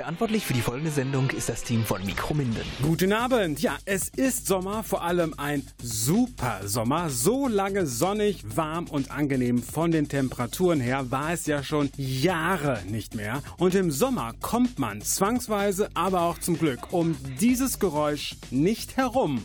Verantwortlich für die folgende Sendung ist das Team von Mikrominden. Guten Abend. Ja, es ist Sommer, vor allem ein super Sommer. So lange sonnig, warm und angenehm von den Temperaturen her war es ja schon Jahre nicht mehr. Und im Sommer kommt man zwangsweise, aber auch zum Glück um dieses Geräusch nicht herum.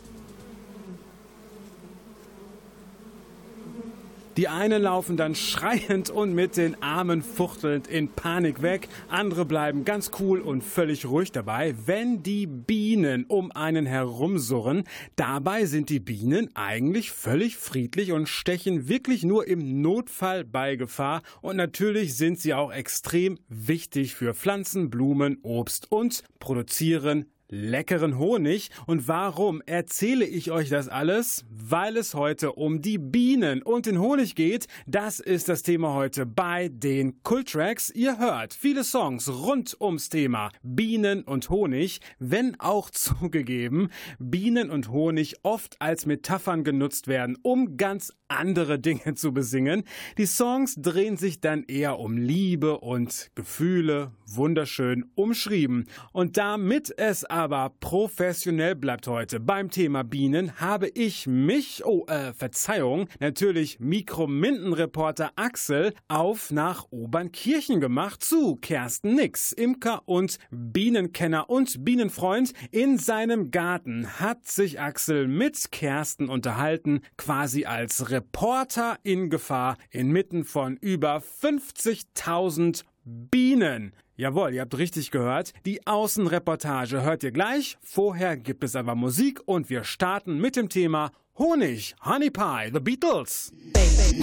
Die einen laufen dann schreiend und mit den Armen fuchtelnd in Panik weg, andere bleiben ganz cool und völlig ruhig dabei, wenn die Bienen um einen herumsurren. Dabei sind die Bienen eigentlich völlig friedlich und stechen wirklich nur im Notfall bei Gefahr und natürlich sind sie auch extrem wichtig für Pflanzen, Blumen, Obst und produzieren leckeren Honig. Und warum erzähle ich euch das alles? Weil es heute um die Bienen und den Honig geht. Das ist das Thema heute bei den Kultracks. Ihr hört viele Songs rund ums Thema Bienen und Honig, wenn auch zugegeben, Bienen und Honig oft als Metaphern genutzt werden, um ganz andere Dinge zu besingen. Die Songs drehen sich dann eher um Liebe und Gefühle, wunderschön umschrieben. Und damit es aber professionell bleibt heute beim Thema Bienen, habe ich mich, oh, äh, Verzeihung, natürlich Mikromindenreporter Axel auf nach Obernkirchen gemacht zu Kersten Nix, Imker und Bienenkenner und Bienenfreund. In seinem Garten hat sich Axel mit Kersten unterhalten, quasi als Reporter in Gefahr inmitten von über 50.000 Bienen. Jawohl, ihr habt richtig gehört. Die Außenreportage hört ihr gleich. Vorher gibt es aber Musik und wir starten mit dem Thema Honig, Honey Pie, The Beatles.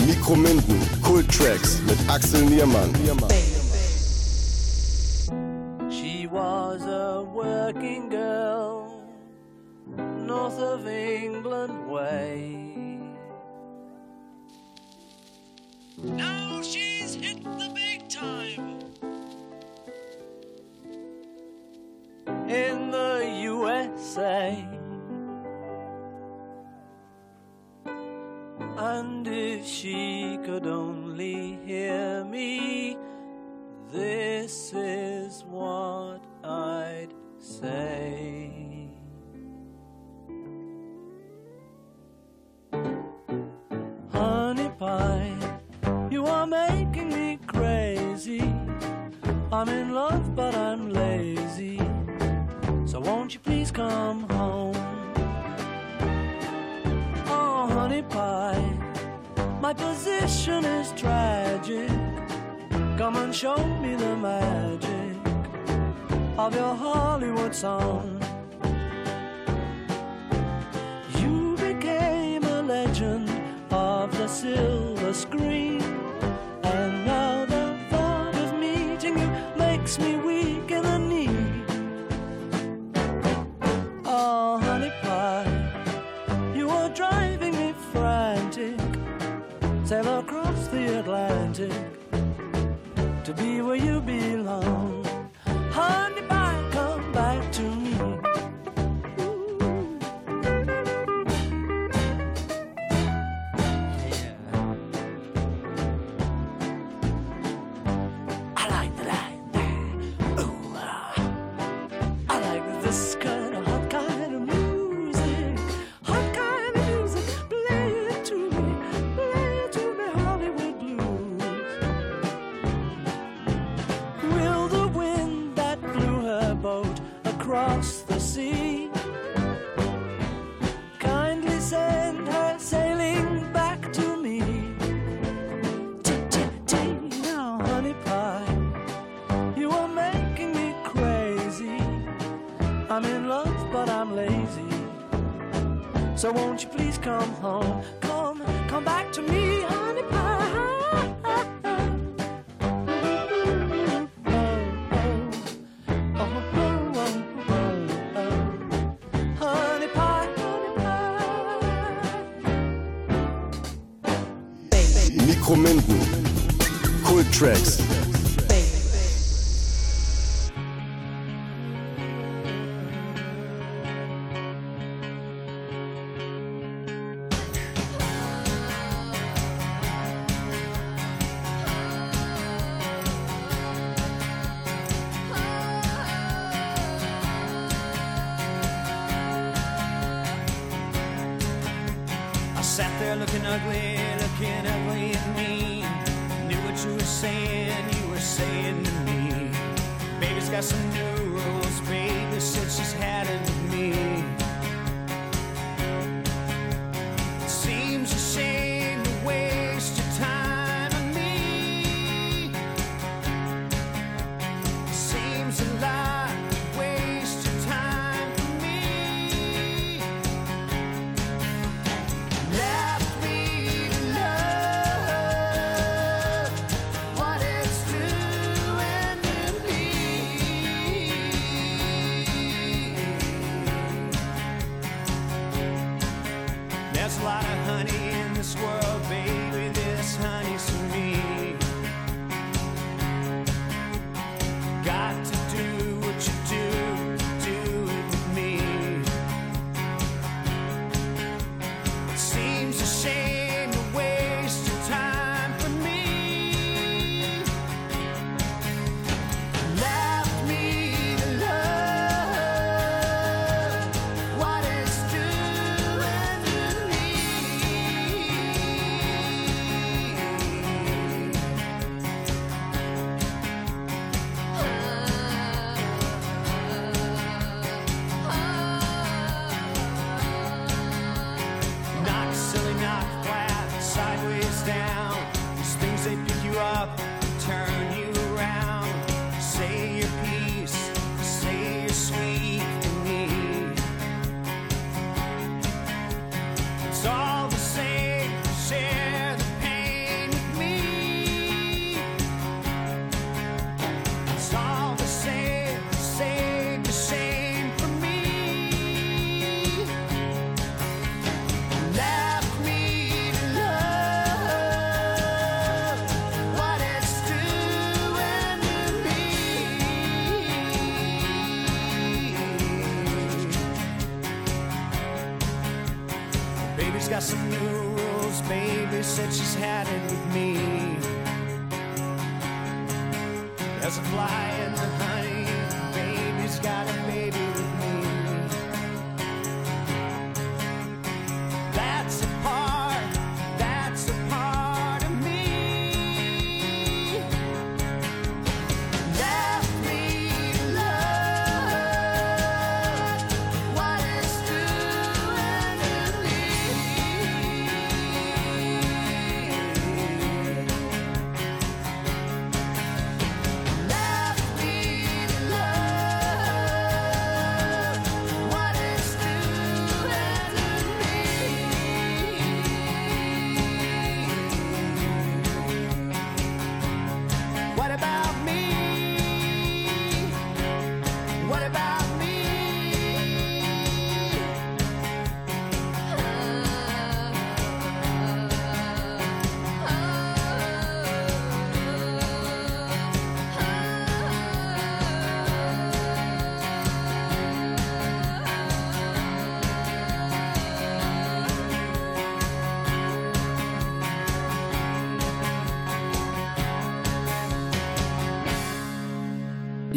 Mikrominden, Kult Tracks mit Axel Niermann. She was a working girl, north of England way. Now she's hit the big time. In the USA. And if she could only hear me, this is what I'd say. Honey pie, you are making me crazy. I'm in love, but I'm lazy. So won't you please come home? Oh, honey pie, my position is tragic. Come and show me the magic of your Hollywood song. You became a legend of the silver screen, Sail across the Atlantic to be where you belong. Honey pie. Mikrominden, Kult Tracks. had an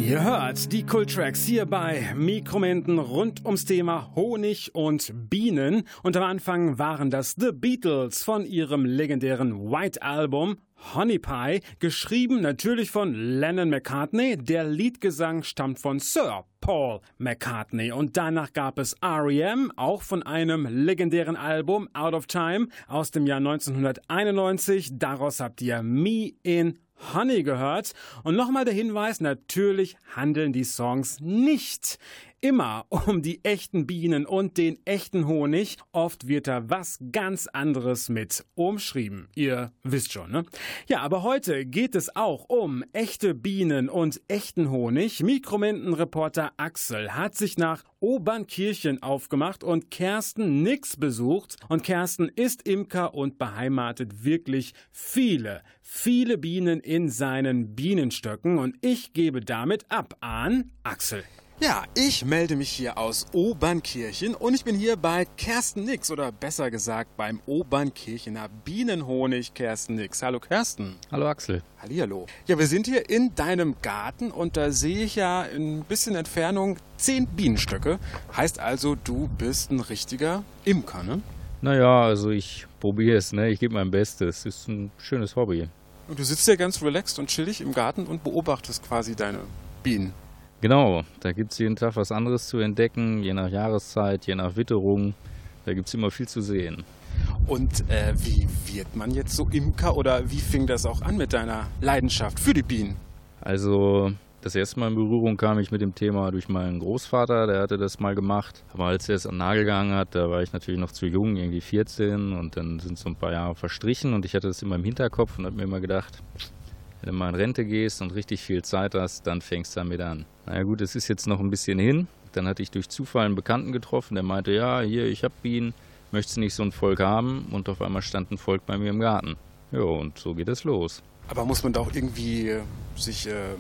Ihr hört die Kultracks hier bei Mikromenten rund ums Thema Honig und Bienen. Und am Anfang waren das The Beatles von ihrem legendären White Album Honey Pie, geschrieben natürlich von Lennon McCartney. Der Liedgesang stammt von Sir Paul McCartney. Und danach gab es R.E.M., auch von einem legendären Album Out of Time aus dem Jahr 1991. Daraus habt ihr Me in Honey gehört. Und nochmal der Hinweis, natürlich handeln die Songs nicht immer um die echten Bienen und den echten Honig. Oft wird da was ganz anderes mit umschrieben. Ihr wisst schon, ne? Ja, aber heute geht es auch um echte Bienen und echten Honig. Mikromentenreporter Axel hat sich nach Obernkirchen aufgemacht und Kersten Nix besucht. Und Kersten ist Imker und beheimatet wirklich viele, viele Bienen in seinen Bienenstöcken. Und ich gebe damit ab an Axel. Ja, ich melde mich hier aus Obernkirchen und ich bin hier bei Kersten Nix oder besser gesagt beim Obernkirchener Bienenhonig Kersten Nix. Hallo Kersten. Hallo Axel. Hallihallo. Ja, wir sind hier in deinem Garten und da sehe ich ja in ein bisschen Entfernung zehn Bienenstöcke. Heißt also, du bist ein richtiger Imker, ne? Naja, also ich probiere es, ne? ich gebe mein Bestes. Es ist ein schönes Hobby. Und du sitzt ja ganz relaxed und chillig im Garten und beobachtest quasi deine Bienen. Genau, da gibt es jeden Tag was anderes zu entdecken, je nach Jahreszeit, je nach Witterung. Da gibt es immer viel zu sehen. Und äh, wie wird man jetzt so Imker oder wie fing das auch an mit deiner Leidenschaft für die Bienen? Also das erste Mal in Berührung kam ich mit dem Thema durch meinen Großvater, der hatte das mal gemacht. Aber als er es an Nagel gehangen hat, da war ich natürlich noch zu jung, irgendwie 14 und dann sind so ein paar Jahre verstrichen und ich hatte das immer im Hinterkopf und habe mir immer gedacht, wenn du mal in Rente gehst und richtig viel Zeit hast, dann fängst du damit an. Naja gut, es ist jetzt noch ein bisschen hin. Dann hatte ich durch Zufall einen Bekannten getroffen, der meinte, ja, hier, ich habe Bienen, möchtest du nicht so ein Volk haben? Und auf einmal stand ein Volk bei mir im Garten. Ja, und so geht es los. Aber muss man da auch irgendwie äh, sich, äh,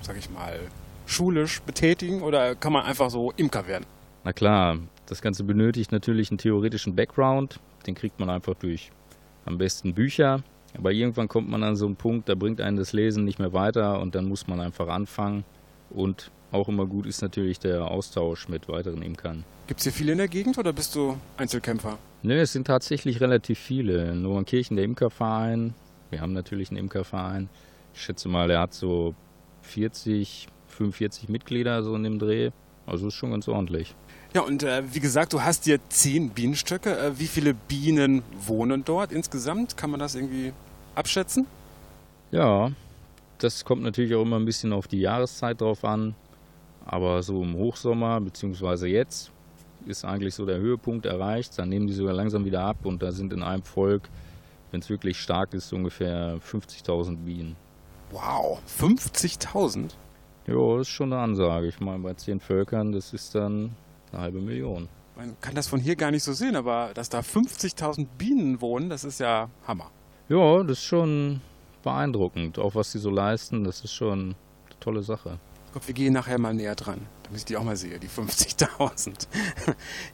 sag ich mal, schulisch betätigen oder kann man einfach so Imker werden? Na klar, das Ganze benötigt natürlich einen theoretischen Background. Den kriegt man einfach durch am besten Bücher. Aber irgendwann kommt man an so einen Punkt, da bringt einen das Lesen nicht mehr weiter und dann muss man einfach anfangen. Und auch immer gut ist natürlich der Austausch mit weiteren Imkern. Gibt es hier viele in der Gegend oder bist du Einzelkämpfer? Nö, es sind tatsächlich relativ viele. In Neuenkirchen der Imkerverein. Wir haben natürlich einen Imkerverein. Ich schätze mal, er hat so 40, 45 Mitglieder so in dem Dreh. Also ist schon ganz ordentlich. Ja, und äh, wie gesagt, du hast hier zehn Bienenstöcke. Äh, wie viele Bienen wohnen dort insgesamt? Kann man das irgendwie abschätzen? Ja, das kommt natürlich auch immer ein bisschen auf die Jahreszeit drauf an. Aber so im Hochsommer, beziehungsweise jetzt, ist eigentlich so der Höhepunkt erreicht. Dann nehmen die sogar langsam wieder ab und da sind in einem Volk, wenn es wirklich stark ist, ungefähr 50.000 Bienen. Wow, 50.000? Ja, das ist schon eine Ansage. Ich meine, bei zehn Völkern, das ist dann eine halbe Million. Man kann das von hier gar nicht so sehen, aber dass da 50.000 Bienen wohnen, das ist ja Hammer. Ja, das ist schon beeindruckend. Auch was sie so leisten, das ist schon eine tolle Sache. Ich glaube, wir gehen nachher mal näher dran, damit ich die auch mal sehe, die 50.000.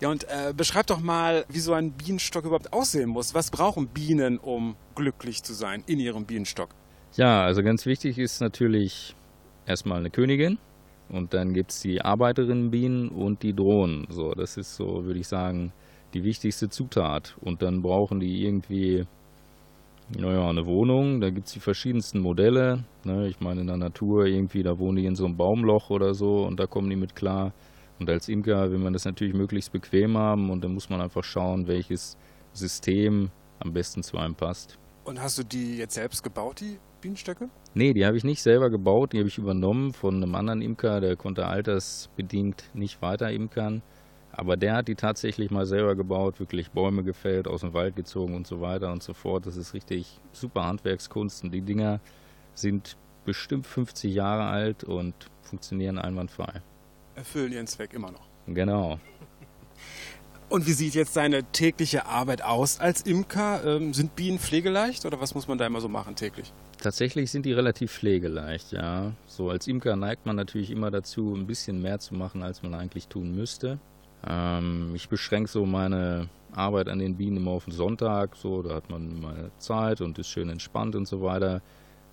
ja, und äh, beschreib doch mal, wie so ein Bienenstock überhaupt aussehen muss. Was brauchen Bienen, um glücklich zu sein in ihrem Bienenstock? Ja, also ganz wichtig ist natürlich erstmal eine Königin und dann gibt es die Arbeiterinnenbienen und die Drohnen. So, das ist so, würde ich sagen, die wichtigste Zutat. Und dann brauchen die irgendwie, naja, eine Wohnung. Da gibt es die verschiedensten Modelle. Ne? Ich meine, in der Natur irgendwie, da wohnen die in so einem Baumloch oder so und da kommen die mit klar. Und als Imker will man das natürlich möglichst bequem haben und dann muss man einfach schauen, welches System am besten zu einem passt. Und hast du die jetzt selbst gebaut, die Bienenstöcke? Nee, die habe ich nicht selber gebaut, die habe ich übernommen von einem anderen Imker, der konnte altersbedingt nicht weiter imkern. Aber der hat die tatsächlich mal selber gebaut, wirklich Bäume gefällt, aus dem Wald gezogen und so weiter und so fort. Das ist richtig super Handwerkskunst und die Dinger sind bestimmt 50 Jahre alt und funktionieren einwandfrei. Erfüllen ihren Zweck immer noch. Genau. Und wie sieht jetzt deine tägliche Arbeit aus als Imker? Ähm, sind Bienen pflegeleicht oder was muss man da immer so machen täglich? Tatsächlich sind die relativ pflegeleicht, ja. So als Imker neigt man natürlich immer dazu, ein bisschen mehr zu machen, als man eigentlich tun müsste. Ähm, ich beschränke so meine Arbeit an den Bienen immer auf den Sonntag, so, da hat man mal Zeit und ist schön entspannt und so weiter.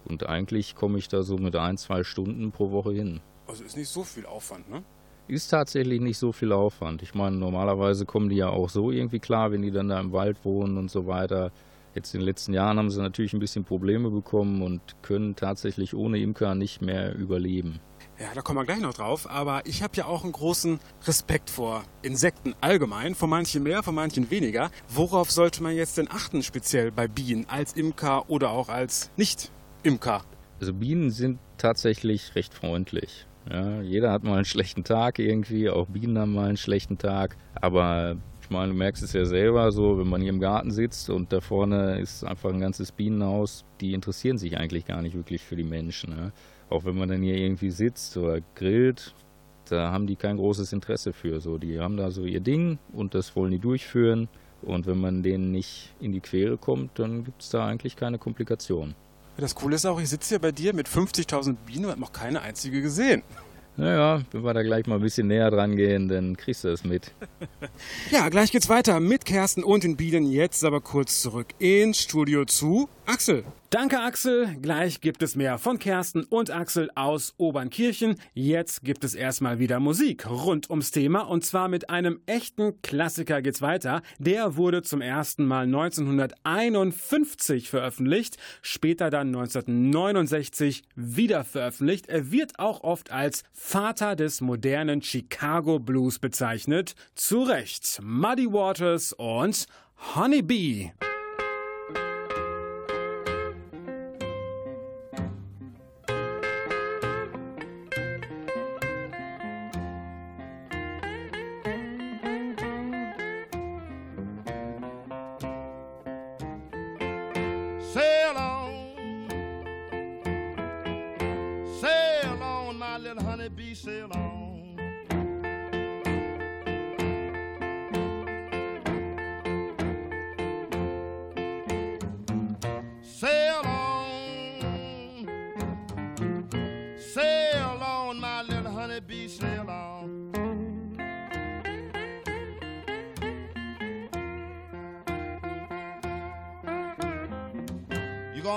Und eigentlich komme ich da so mit ein, zwei Stunden pro Woche hin. Also ist nicht so viel Aufwand, ne? Ist tatsächlich nicht so viel Aufwand. Ich meine, normalerweise kommen die ja auch so irgendwie klar, wenn die dann da im Wald wohnen und so weiter. Jetzt in den letzten Jahren haben sie natürlich ein bisschen Probleme bekommen und können tatsächlich ohne Imker nicht mehr überleben. Ja, da kommen wir gleich noch drauf. Aber ich habe ja auch einen großen Respekt vor Insekten allgemein. Vor manchen mehr, vor manchen weniger. Worauf sollte man jetzt denn achten, speziell bei Bienen, als Imker oder auch als Nicht-Imker? Also Bienen sind tatsächlich recht freundlich. Ja, jeder hat mal einen schlechten Tag irgendwie, auch Bienen haben mal einen schlechten Tag. Aber ich meine, du merkst es ja selber so, wenn man hier im Garten sitzt und da vorne ist einfach ein ganzes Bienenhaus, die interessieren sich eigentlich gar nicht wirklich für die Menschen. Ja. Auch wenn man dann hier irgendwie sitzt oder grillt, da haben die kein großes Interesse für. So, die haben da so ihr Ding und das wollen die durchführen. Und wenn man denen nicht in die Quere kommt, dann gibt es da eigentlich keine Komplikationen. Das Coole ist auch, ich sitze hier bei dir mit 50.000 Bienen und habe noch keine einzige gesehen. Naja, wenn wir da gleich mal ein bisschen näher dran gehen, dann kriegst du es mit. Ja, gleich geht's weiter mit Kersten und den Bienen. Jetzt aber kurz zurück ins Studio zu Axel. Danke, Axel. Gleich gibt es mehr von Kersten und Axel aus Obernkirchen. Jetzt gibt es erstmal wieder Musik rund ums Thema und zwar mit einem echten Klassiker geht's weiter. Der wurde zum ersten Mal 1951 veröffentlicht, später dann 1969 wieder veröffentlicht. Er wird auch oft als Vater des modernen Chicago Blues bezeichnet. Zu Recht. Muddy Waters und Honey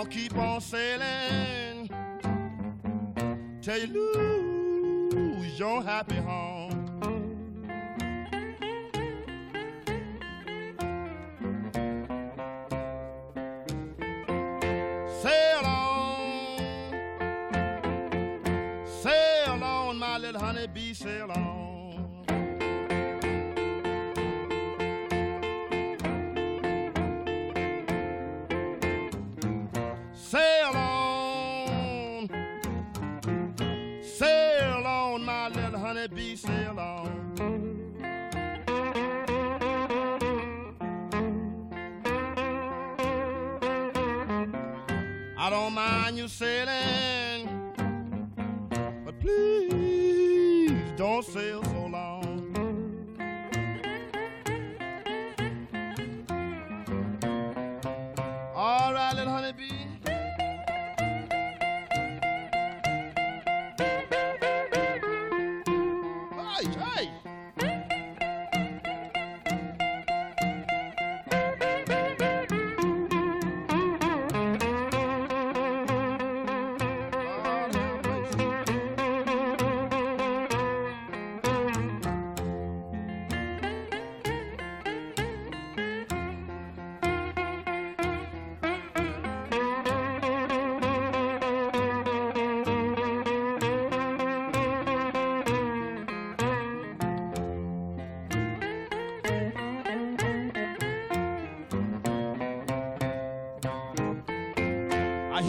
gonna keep on sailing till you lose your happy home.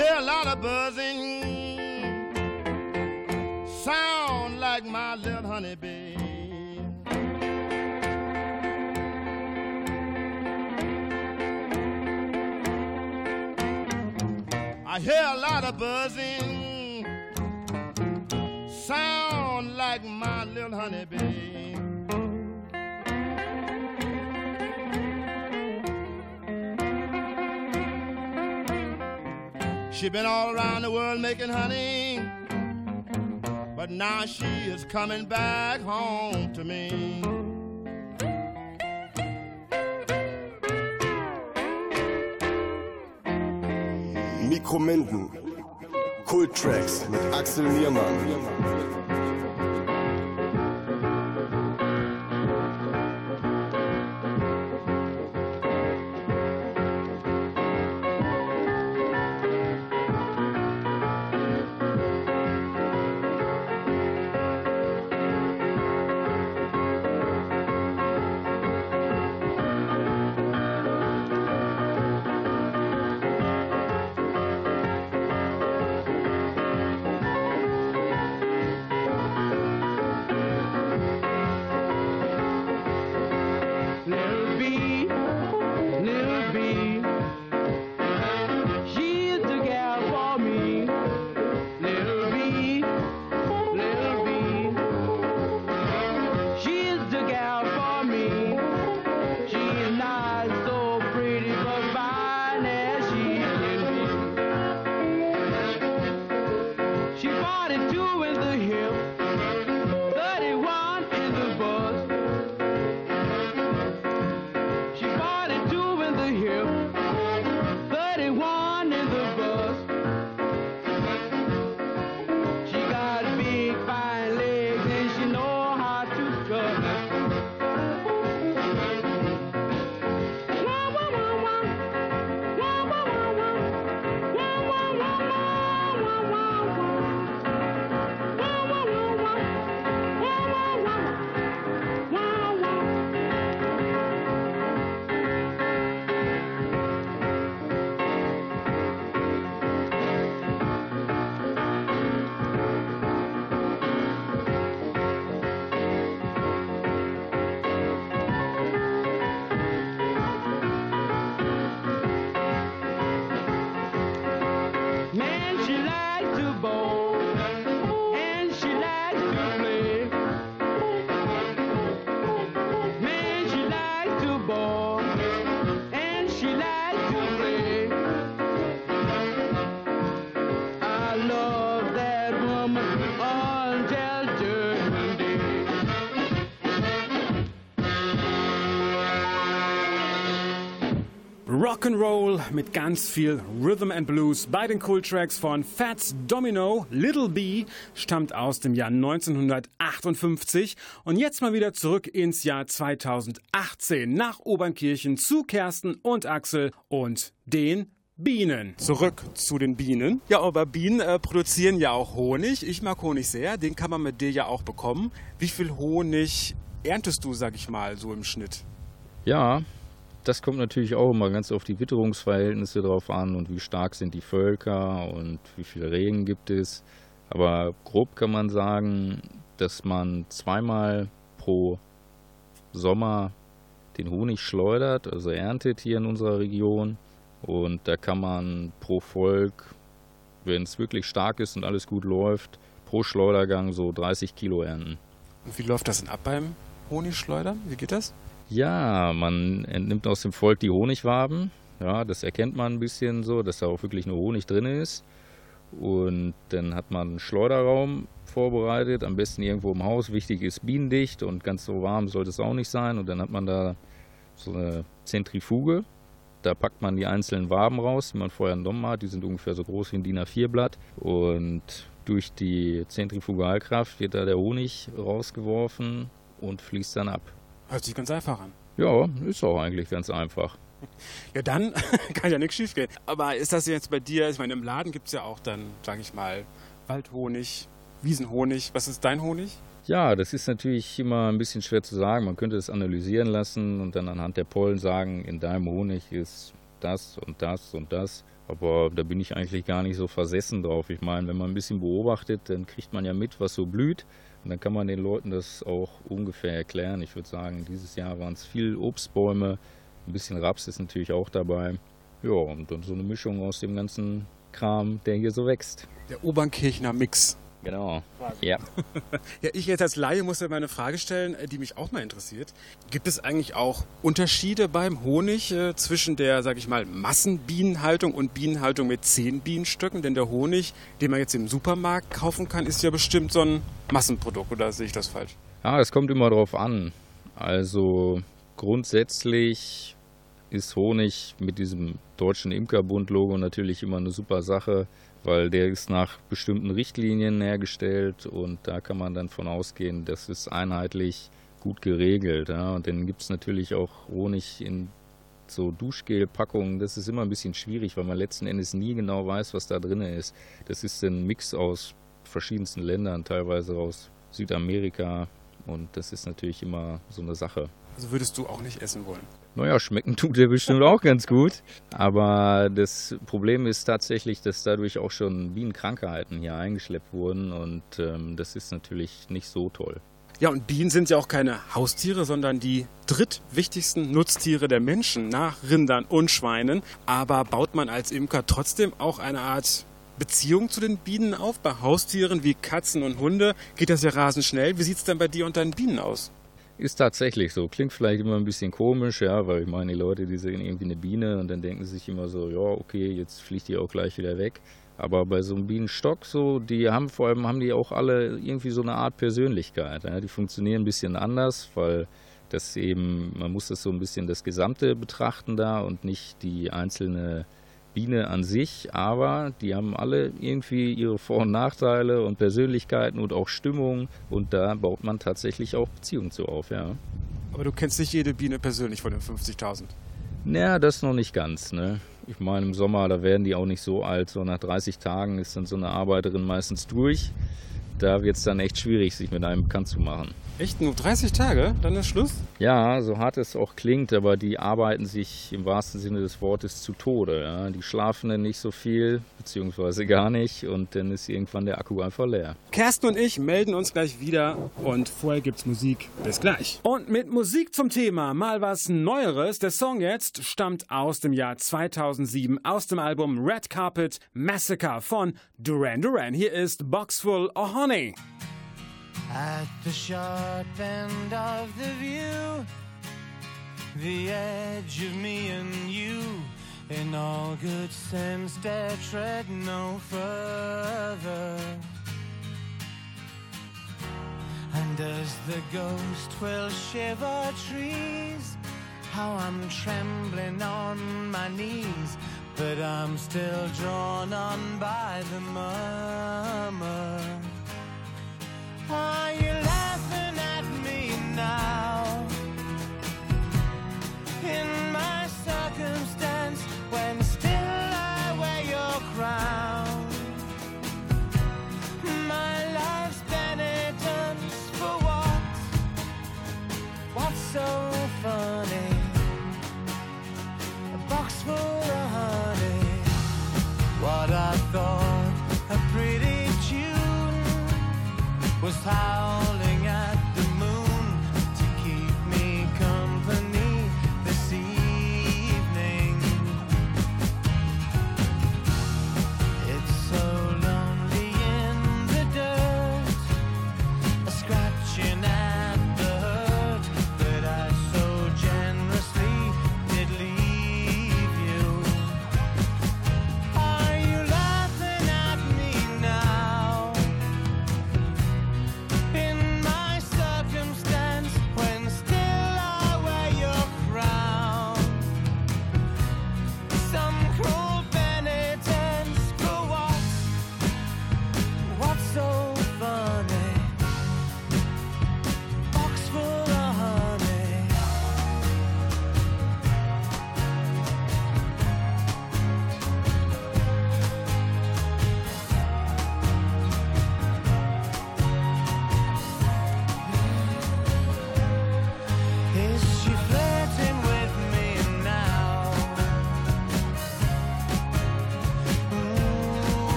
Hear a lot of buzzing, sound like my little honeybee. I hear a lot of buzzing, sound like my little honeybee. She been all around the world making honey, but now she is coming back home to me. Mikrominden. Kult Tracks mit Axel Niermann. Rock'n'Roll mit ganz viel Rhythm and Blues bei den Cool Tracks von Fats Domino. Little B stammt aus dem Jahr 1958 und jetzt mal wieder zurück ins Jahr 2018 nach Obernkirchen zu Kersten und Axel und den Bienen. Zurück zu den Bienen. Ja, aber Bienen äh, produzieren ja auch Honig. Ich mag Honig sehr. Den kann man mit dir ja auch bekommen. Wie viel Honig erntest du, sag ich mal, so im Schnitt? Ja, das kommt natürlich auch immer ganz auf die Witterungsverhältnisse drauf an und wie stark sind die Völker und wie viel Regen gibt es. Aber grob kann man sagen, dass man zweimal pro Sommer den Honig schleudert, also erntet hier in unserer Region. Und da kann man pro Volk, wenn es wirklich stark ist und alles gut läuft, pro Schleudergang so 30 Kilo ernten. Und wie läuft das denn ab beim Honigschleudern? Wie geht das? Ja, man entnimmt aus dem Volk die Honigwaben. Ja, das erkennt man ein bisschen so, dass da auch wirklich nur Honig drin ist. Und dann hat man einen Schleuderraum vorbereitet, am besten irgendwo im Haus. Wichtig ist bienendicht und ganz so warm sollte es auch nicht sein. Und dann hat man da so eine Zentrifuge. Da packt man die einzelnen Waben raus, die man vorher entnommen hat. Die sind ungefähr so groß wie ein DIN A4-Blatt. Und durch die Zentrifugalkraft wird da der Honig rausgeworfen und fließt dann ab. Hört sich ganz einfach an. Ja, ist auch eigentlich ganz einfach. Ja, dann kann ja nichts schief gehen. Aber ist das jetzt bei dir, ich meine, im Laden gibt es ja auch dann, sage ich mal, Waldhonig, Wiesenhonig. Was ist dein Honig? Ja, das ist natürlich immer ein bisschen schwer zu sagen. Man könnte es analysieren lassen und dann anhand der Pollen sagen, in deinem Honig ist das und das und das. Aber da bin ich eigentlich gar nicht so versessen drauf. Ich meine, wenn man ein bisschen beobachtet, dann kriegt man ja mit, was so blüht. Und dann kann man den Leuten das auch ungefähr erklären. Ich würde sagen, dieses Jahr waren es viel Obstbäume, ein bisschen Raps ist natürlich auch dabei. Ja, und dann so eine Mischung aus dem ganzen Kram, der hier so wächst. Der Obernkirchner Mix. Genau. Ja. ja, ich jetzt als Laie muss ja mal eine Frage stellen, äh, die mich auch mal interessiert. Gibt es eigentlich auch Unterschiede beim Honig äh, zwischen der, sag ich mal, Massenbienenhaltung und Bienenhaltung mit zehn Bienenstöcken? Denn der Honig, den man jetzt im Supermarkt kaufen kann, ist ja bestimmt so ein Massenprodukt, oder sehe ich das falsch? Ja, es kommt immer drauf an. Also grundsätzlich ist Honig mit diesem deutschen Imkerbund-Logo natürlich immer eine super Sache weil der ist nach bestimmten Richtlinien hergestellt und da kann man dann von ausgehen, das ist einheitlich gut geregelt. Ja. Und dann gibt es natürlich auch Honig in so Duschgelpackungen. Das ist immer ein bisschen schwierig, weil man letzten Endes nie genau weiß, was da drin ist. Das ist ein Mix aus verschiedensten Ländern, teilweise aus Südamerika und das ist natürlich immer so eine Sache. Also würdest du auch nicht essen wollen? Naja, schmecken tut der bestimmt auch ganz gut. Aber das Problem ist tatsächlich, dass dadurch auch schon Bienenkrankheiten hier eingeschleppt wurden und ähm, das ist natürlich nicht so toll. Ja, und Bienen sind ja auch keine Haustiere, sondern die drittwichtigsten Nutztiere der Menschen nach Rindern und Schweinen. Aber baut man als Imker trotzdem auch eine Art Beziehung zu den Bienen auf? Bei Haustieren wie Katzen und Hunde geht das ja rasend schnell. Wie sieht es denn bei dir und deinen Bienen aus? Ist tatsächlich so. Klingt vielleicht immer ein bisschen komisch, ja, weil ich meine, die Leute, die sehen irgendwie eine Biene und dann denken sie sich immer so, ja, okay, jetzt fliegt die auch gleich wieder weg. Aber bei so einem Bienenstock, so, die haben vor allem haben die auch alle irgendwie so eine Art Persönlichkeit. Ja. Die funktionieren ein bisschen anders, weil das eben, man muss das so ein bisschen das Gesamte betrachten da und nicht die einzelne Biene an sich, aber die haben alle irgendwie ihre Vor- und Nachteile und Persönlichkeiten und auch Stimmung und da baut man tatsächlich auch Beziehungen zu auf, ja. Aber du kennst nicht jede Biene persönlich von den 50.000? Naja, das noch nicht ganz, ne. Ich meine, im Sommer, da werden die auch nicht so alt. So nach 30 Tagen ist dann so eine Arbeiterin meistens durch. Da wird es dann echt schwierig, sich mit einem bekannt zu machen. Echt nur 30 Tage? Dann ist Schluss? Ja, so hart es auch klingt, aber die arbeiten sich im wahrsten Sinne des Wortes zu Tode. Ja. Die schlafen dann nicht so viel, beziehungsweise gar nicht und dann ist irgendwann der Akku einfach leer. Kersten und ich melden uns gleich wieder und vorher gibt's Musik. Bis gleich. Und mit Musik zum Thema mal was Neueres. Der Song jetzt stammt aus dem Jahr 2007 aus dem Album Red Carpet Massacre von Duran Duran. Hier ist Boxful of Honey. At the sharp end of the view, the edge of me and you, in all good sense, dare tread no further. And as the ghost will shiver trees, how I'm trembling on my knees, but I'm still drawn on by the murmur. Are you laughing at me now? In my circumstance, when still I wear your crown, my life's penitence for what? What's so funny?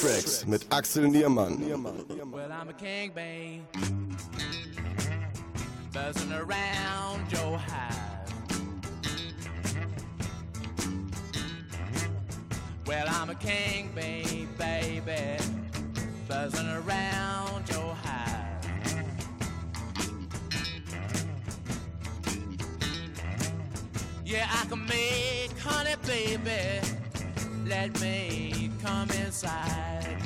Tracks mit Axel Niermann. Well, I'm a gangbang, buzzing around your house. Well, I'm a gangbang, baby, buzzing around your house. Yeah, I can make honey, baby, let me come inside.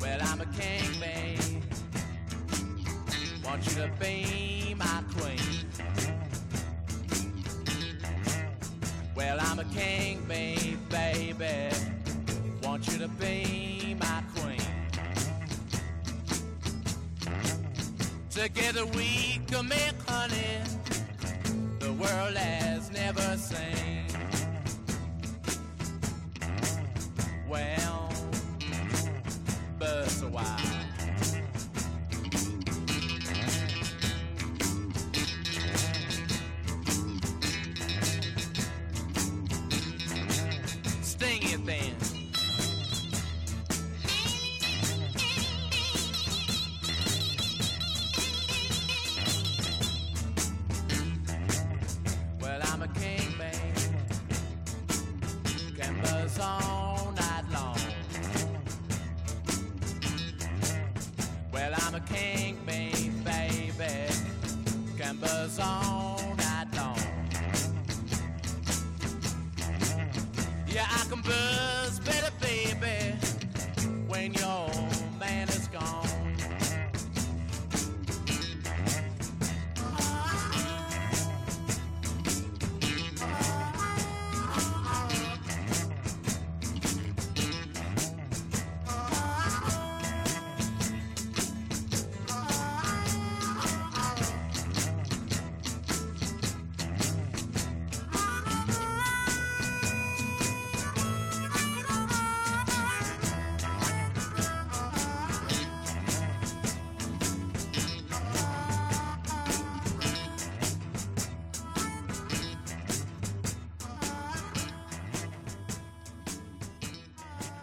Well, I'm a king, babe. Want you to be my queen. Well, I'm a king, babe, baby. Want you to be my queen. Together we can make honey the world has never seen. Wow. I can burn.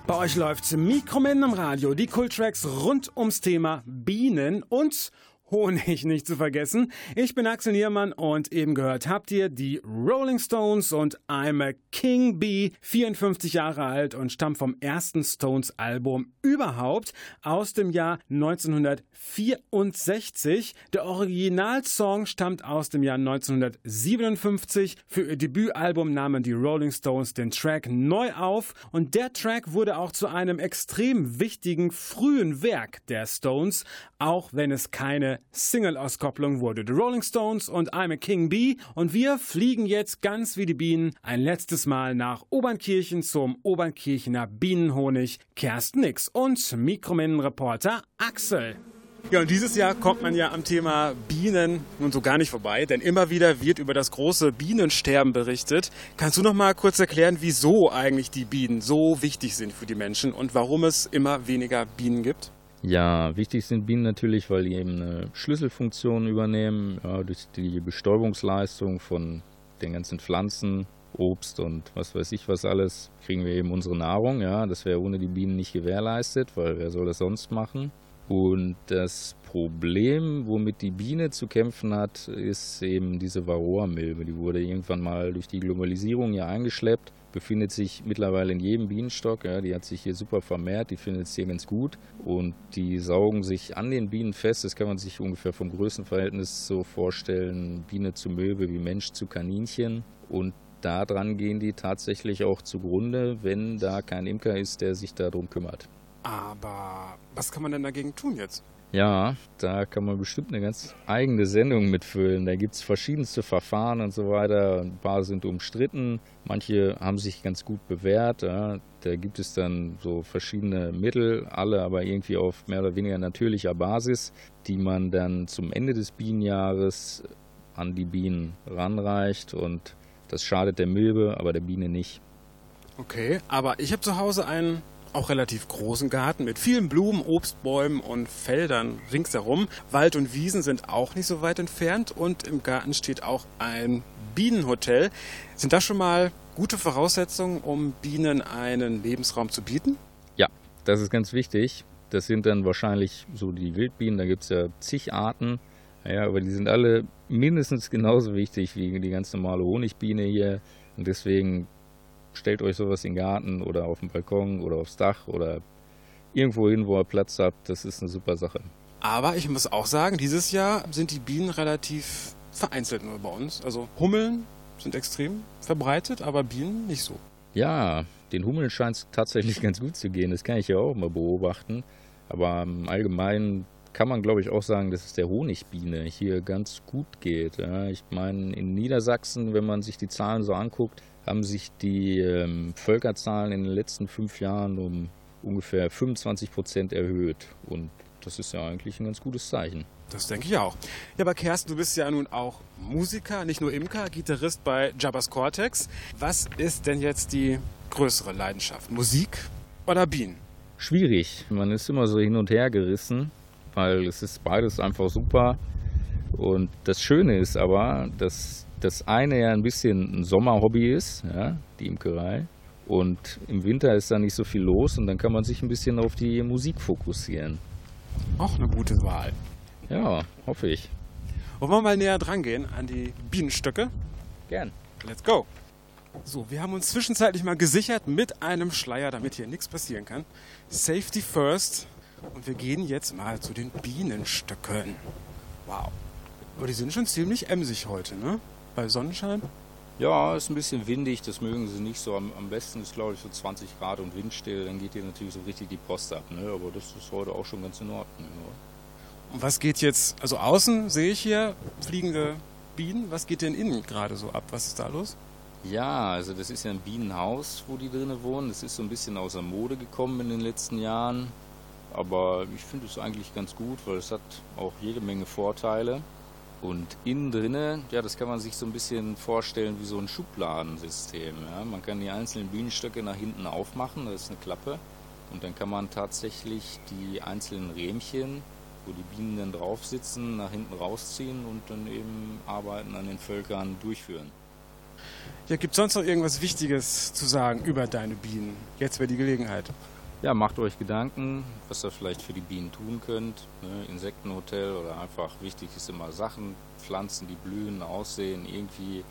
Bei euch läuft Mikromen im Radio, die Kulttracks rund ums Thema Bienen und Honig nicht zu vergessen. Ich bin Axel Niermann und eben gehört habt ihr die Rolling Stones und I'm a King Bee, 54 Jahre alt und stammt vom ersten Stones Album überhaupt aus dem Jahr 1964. Der Originalsong stammt aus dem Jahr 1957. Für ihr Debütalbum nahmen die Rolling Stones den Track neu auf und der Track wurde auch zu einem extrem wichtigen frühen Werk der Stones, auch wenn es keine Single-Auskopplung wurde. The Rolling Stones und I'm a King Bee. Und wir fliegen jetzt ganz wie die Bienen ein letztes Mal nach Obernkirchen zum Obernkirchener Bienenhonig Kersten Nix und Mikromen-Reporter Axel. Ja, und dieses Jahr kommt man ja am Thema Bienen nun so gar nicht vorbei, denn immer wieder wird über das große Bienensterben berichtet. Kannst du noch mal kurz erklären, wieso eigentlich die Bienen so wichtig sind für die Menschen und warum es immer weniger Bienen gibt? Ja, wichtig sind Bienen natürlich, weil die eben eine Schlüsselfunktion übernehmen, ja, durch die Bestäubungsleistung von den ganzen Pflanzen, Obst und was weiß ich was alles, kriegen wir eben unsere Nahrung. Ja, das wäre ohne die Bienen nicht gewährleistet, weil wer soll das sonst machen? Und das Problem, womit die Biene zu kämpfen hat, ist eben diese Varroa-Milbe. Die wurde irgendwann mal durch die Globalisierung hier eingeschleppt, befindet sich mittlerweile in jedem Bienenstock. Ja, die hat sich hier super vermehrt, die findet es hier ganz gut. Und die saugen sich an den Bienen fest. Das kann man sich ungefähr vom Größenverhältnis so vorstellen: Biene zu Milbe wie Mensch zu Kaninchen. Und daran gehen die tatsächlich auch zugrunde, wenn da kein Imker ist, der sich darum kümmert. Aber was kann man denn dagegen tun jetzt? Ja, da kann man bestimmt eine ganz eigene Sendung mitfüllen. Da gibt es verschiedenste Verfahren und so weiter. Ein paar sind umstritten, manche haben sich ganz gut bewährt. Ja. Da gibt es dann so verschiedene Mittel, alle aber irgendwie auf mehr oder weniger natürlicher Basis, die man dann zum Ende des Bienenjahres an die Bienen ranreicht. Und das schadet der Milbe, aber der Biene nicht. Okay, aber ich habe zu Hause einen auch relativ großen Garten mit vielen Blumen, Obstbäumen und Feldern ringsherum. Wald und Wiesen sind auch nicht so weit entfernt und im Garten steht auch ein Bienenhotel. Sind das schon mal gute Voraussetzungen, um Bienen einen Lebensraum zu bieten? Ja, das ist ganz wichtig. Das sind dann wahrscheinlich so die Wildbienen, da gibt es ja zig Arten. Ja, aber die sind alle mindestens genauso wichtig wie die ganz normale Honigbiene hier. Und deswegen stellt euch sowas in den Garten oder auf den Balkon oder aufs Dach oder irgendwo hin, wo ihr Platz habt. Das ist eine super Sache. Aber ich muss auch sagen, dieses Jahr sind die Bienen relativ vereinzelt nur bei uns. Also Hummeln sind extrem verbreitet, aber Bienen nicht so. Ja, den Hummeln scheint es tatsächlich ganz gut zu gehen. Das kann ich ja auch mal beobachten. Aber im Allgemeinen kann man, glaube ich, auch sagen, dass es der Honigbiene hier ganz gut geht. Ich meine, in Niedersachsen, wenn man sich die Zahlen so anguckt, haben sich die ähm, Völkerzahlen in den letzten fünf Jahren um ungefähr 25 Prozent erhöht. Und das ist ja eigentlich ein ganz gutes Zeichen. Das denke ich auch. Ja, aber Kersten, du bist ja nun auch Musiker, nicht nur Imker, Gitarrist bei Jabba's Cortex. Was ist denn jetzt die größere Leidenschaft? Musik oder Bienen? Schwierig. Man ist immer so hin und her gerissen, weil es ist beides einfach super. Und das Schöne ist aber, dass das eine ja ein bisschen ein Sommerhobby ist, ja, die Imkerei. Und im Winter ist da nicht so viel los und dann kann man sich ein bisschen auf die Musik fokussieren. Auch eine gute Wahl. Ja, hoffe ich. Wollen wir mal näher dran gehen an die Bienenstöcke? Gern. Let's go. So, wir haben uns zwischenzeitlich mal gesichert mit einem Schleier, damit hier nichts passieren kann. Safety first. Und wir gehen jetzt mal zu den Bienenstöcken. Wow. Aber die sind schon ziemlich emsig heute, ne? Bei Sonnenschein? Ja, ist ein bisschen windig, das mögen sie nicht so. Am, am besten ist, glaube ich, so 20 Grad und windstill, dann geht hier natürlich so richtig die Post ab. Ne? Aber das ist heute auch schon ganz in Ordnung. Ja. Und was geht jetzt, also außen sehe ich hier fliegende Bienen, was geht denn innen gerade so ab? Was ist da los? Ja, also das ist ja ein Bienenhaus, wo die drinnen wohnen. Das ist so ein bisschen außer Mode gekommen in den letzten Jahren. Aber ich finde es eigentlich ganz gut, weil es hat auch jede Menge Vorteile. Und innen drinne, ja, das kann man sich so ein bisschen vorstellen wie so ein Schubladensystem. Ja. Man kann die einzelnen Bienenstöcke nach hinten aufmachen, das ist eine Klappe. Und dann kann man tatsächlich die einzelnen Rähmchen, wo die Bienen dann drauf sitzen, nach hinten rausziehen und dann eben Arbeiten an den Völkern durchführen. Ja, gibt es sonst noch irgendwas Wichtiges zu sagen über deine Bienen? Jetzt wäre die Gelegenheit. Ja, macht euch Gedanken, was ihr vielleicht für die Bienen tun könnt. Ne? Insektenhotel oder einfach wichtig ist immer Sachen, Pflanzen, die blühen, aussehen, irgendwie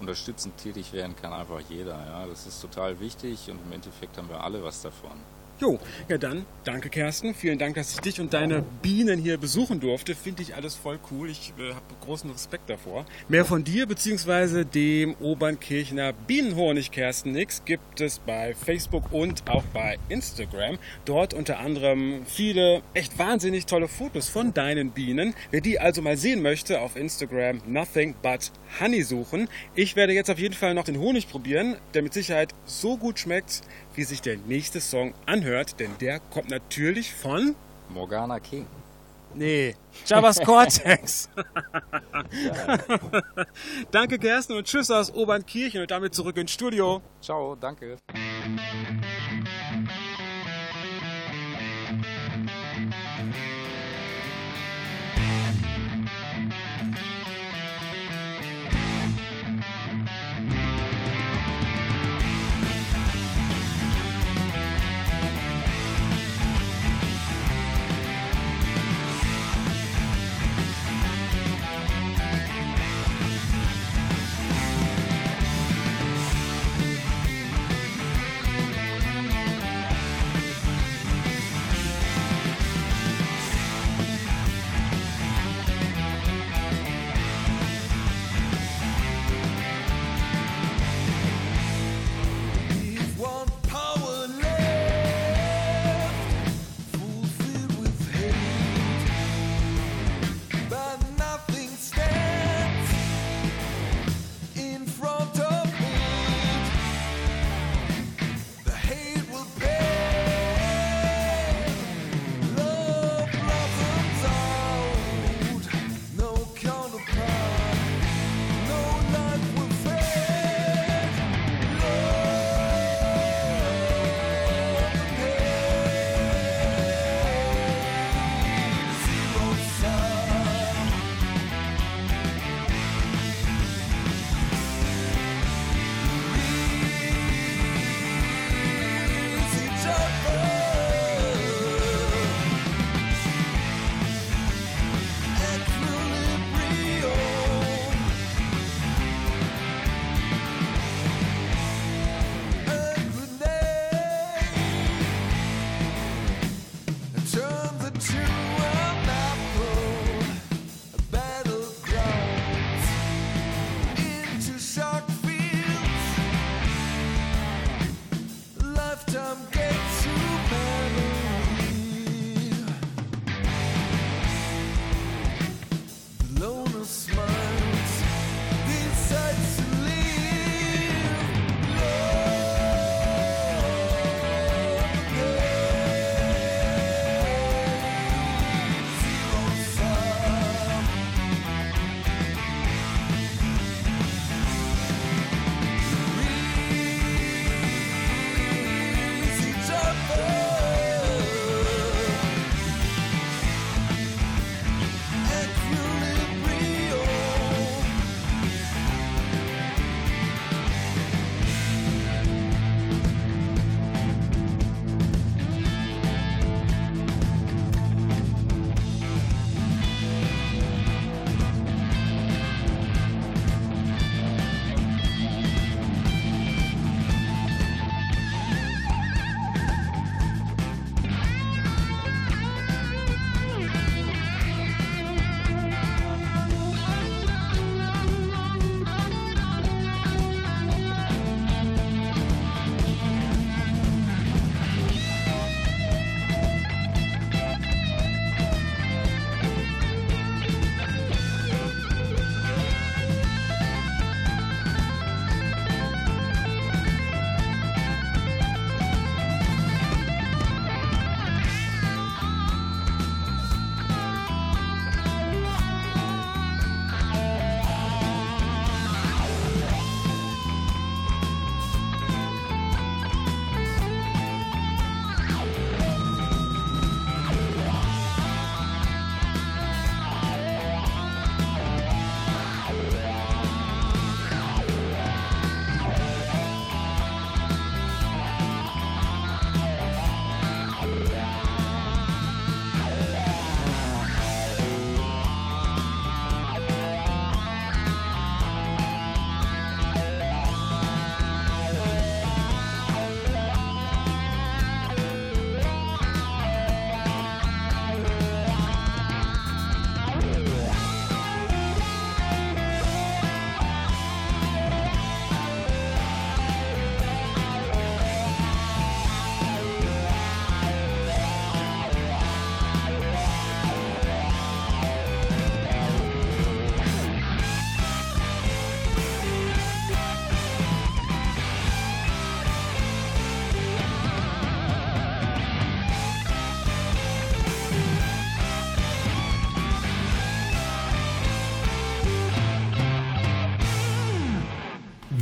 unterstützend tätig werden kann einfach jeder. Ja? Das ist total wichtig und im Endeffekt haben wir alle was davon. Jo, ja dann, danke Kersten. Vielen Dank, dass ich dich und deine Bienen hier besuchen durfte. Finde ich alles voll cool. Ich äh, habe großen Respekt davor. Mehr von dir bzw. dem Obernkirchner Bienenhonig Kersten Nix gibt es bei Facebook und auch bei Instagram. Dort unter anderem viele echt wahnsinnig tolle Fotos von deinen Bienen. Wer die also mal sehen möchte, auf Instagram Nothing But Honey suchen. Ich werde jetzt auf jeden Fall noch den Honig probieren, der mit Sicherheit so gut schmeckt, wie sich der nächste Song anhört, denn der kommt natürlich von Morgana King. Nee, Javas Cortex. danke Kersten und tschüss aus Obernkirchen und damit zurück ins Studio. Ciao, danke.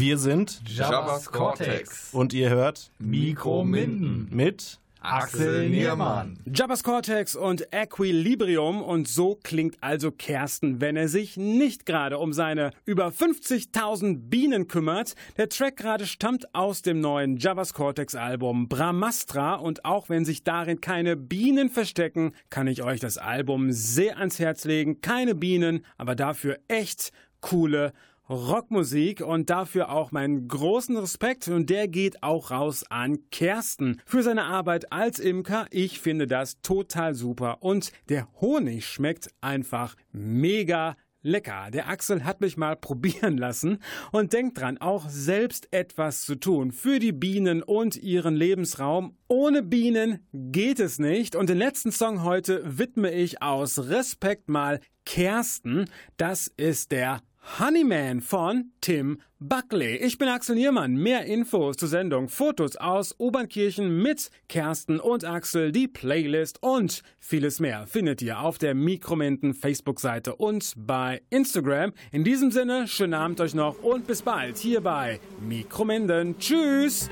Wir sind Jabba's Cortex. und ihr hört Mikrominden. mit Axel Niermann. Jabbas Cortex und Equilibrium und so klingt also Kersten, wenn er sich nicht gerade um seine über 50.000 Bienen kümmert. Der Track gerade stammt aus dem neuen Jabbas Cortex Album Brahmastra und auch wenn sich darin keine Bienen verstecken, kann ich euch das Album sehr ans Herz legen. Keine Bienen, aber dafür echt coole Rockmusik und dafür auch meinen großen Respekt und der geht auch raus an Kersten für seine Arbeit als Imker. Ich finde das total super und der Honig schmeckt einfach mega lecker. Der Axel hat mich mal probieren lassen und denkt dran, auch selbst etwas zu tun für die Bienen und ihren Lebensraum. Ohne Bienen geht es nicht und den letzten Song heute widme ich aus Respekt mal Kersten. Das ist der Honeyman von Tim Buckley. Ich bin Axel Niermann. Mehr Infos zur Sendung, Fotos aus Obernkirchen mit Kersten und Axel, die Playlist und vieles mehr findet ihr auf der Mikromenten Facebook-Seite und bei Instagram. In diesem Sinne, schönen Abend euch noch und bis bald hier bei Mikromenden. Tschüss!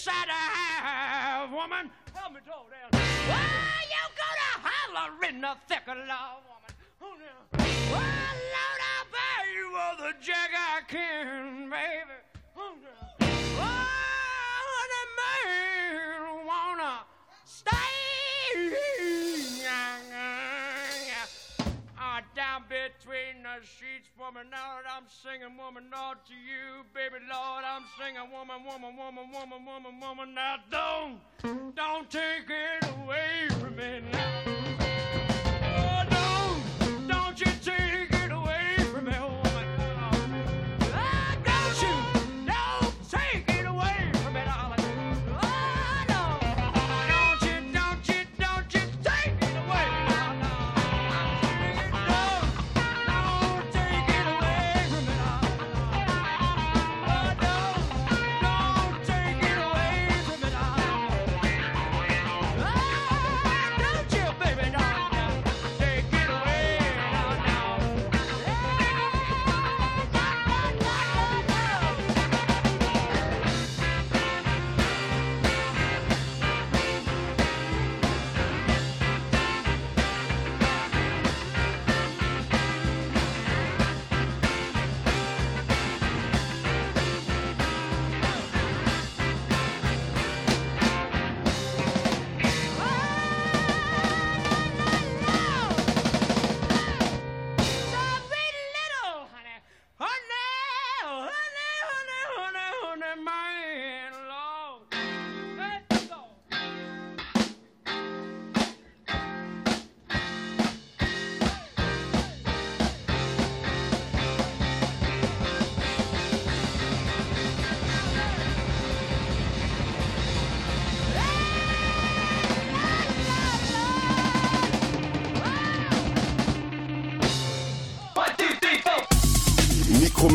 inside a hive, woman. Help me talk down. Oh, you gonna holler in the thick of love, woman. Oh, now. Oh, Lord, I'll bet you all the jack I can, baby. Sheets, woman, now that I'm singing, woman, Lord, to you, baby, Lord, I'm singing, woman, woman, woman, woman, woman, woman, now don't, don't take it away from me now.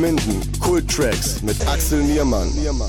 Mikrominden, Kult Tracks mit Axel Niermann. Mama,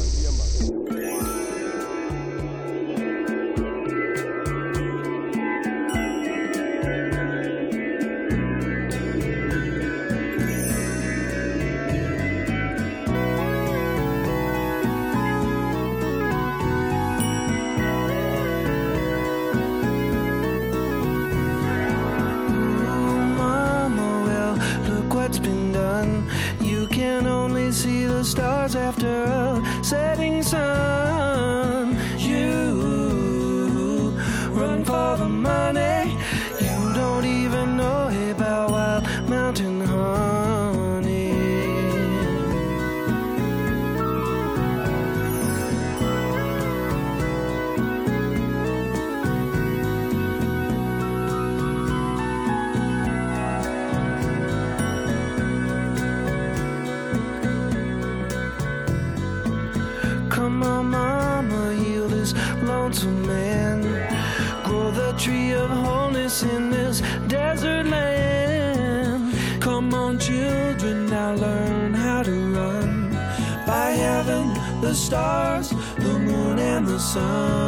sun.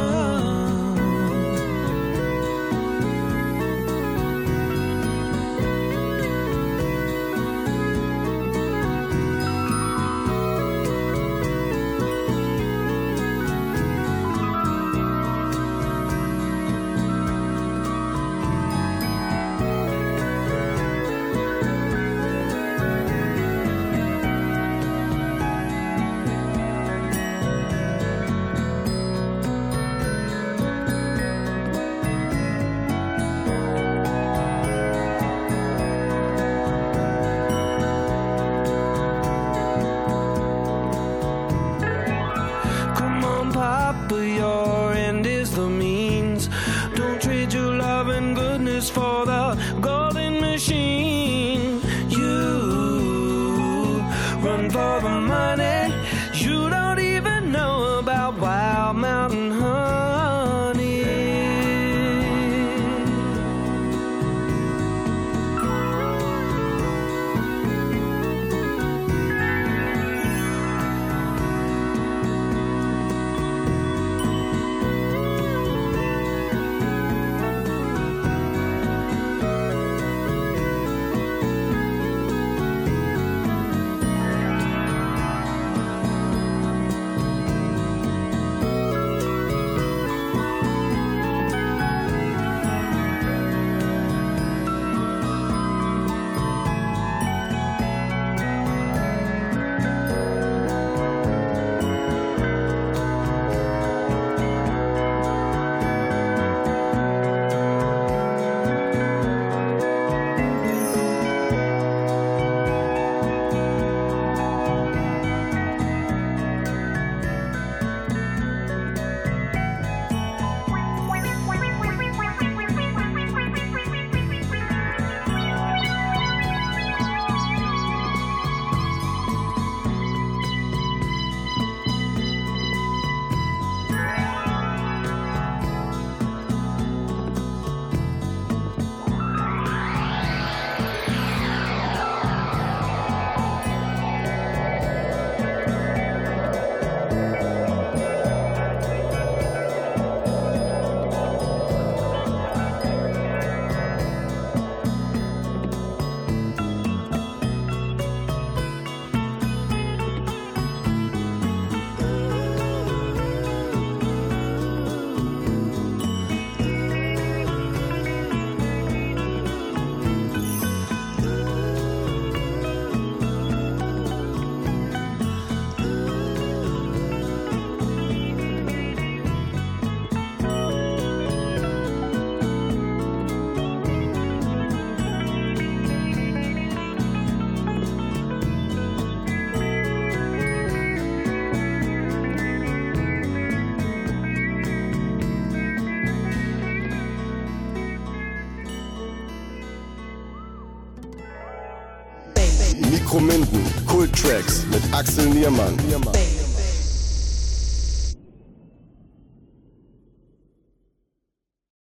Mikrominden, Kult Tracks mit Axel Niermann. Niermann.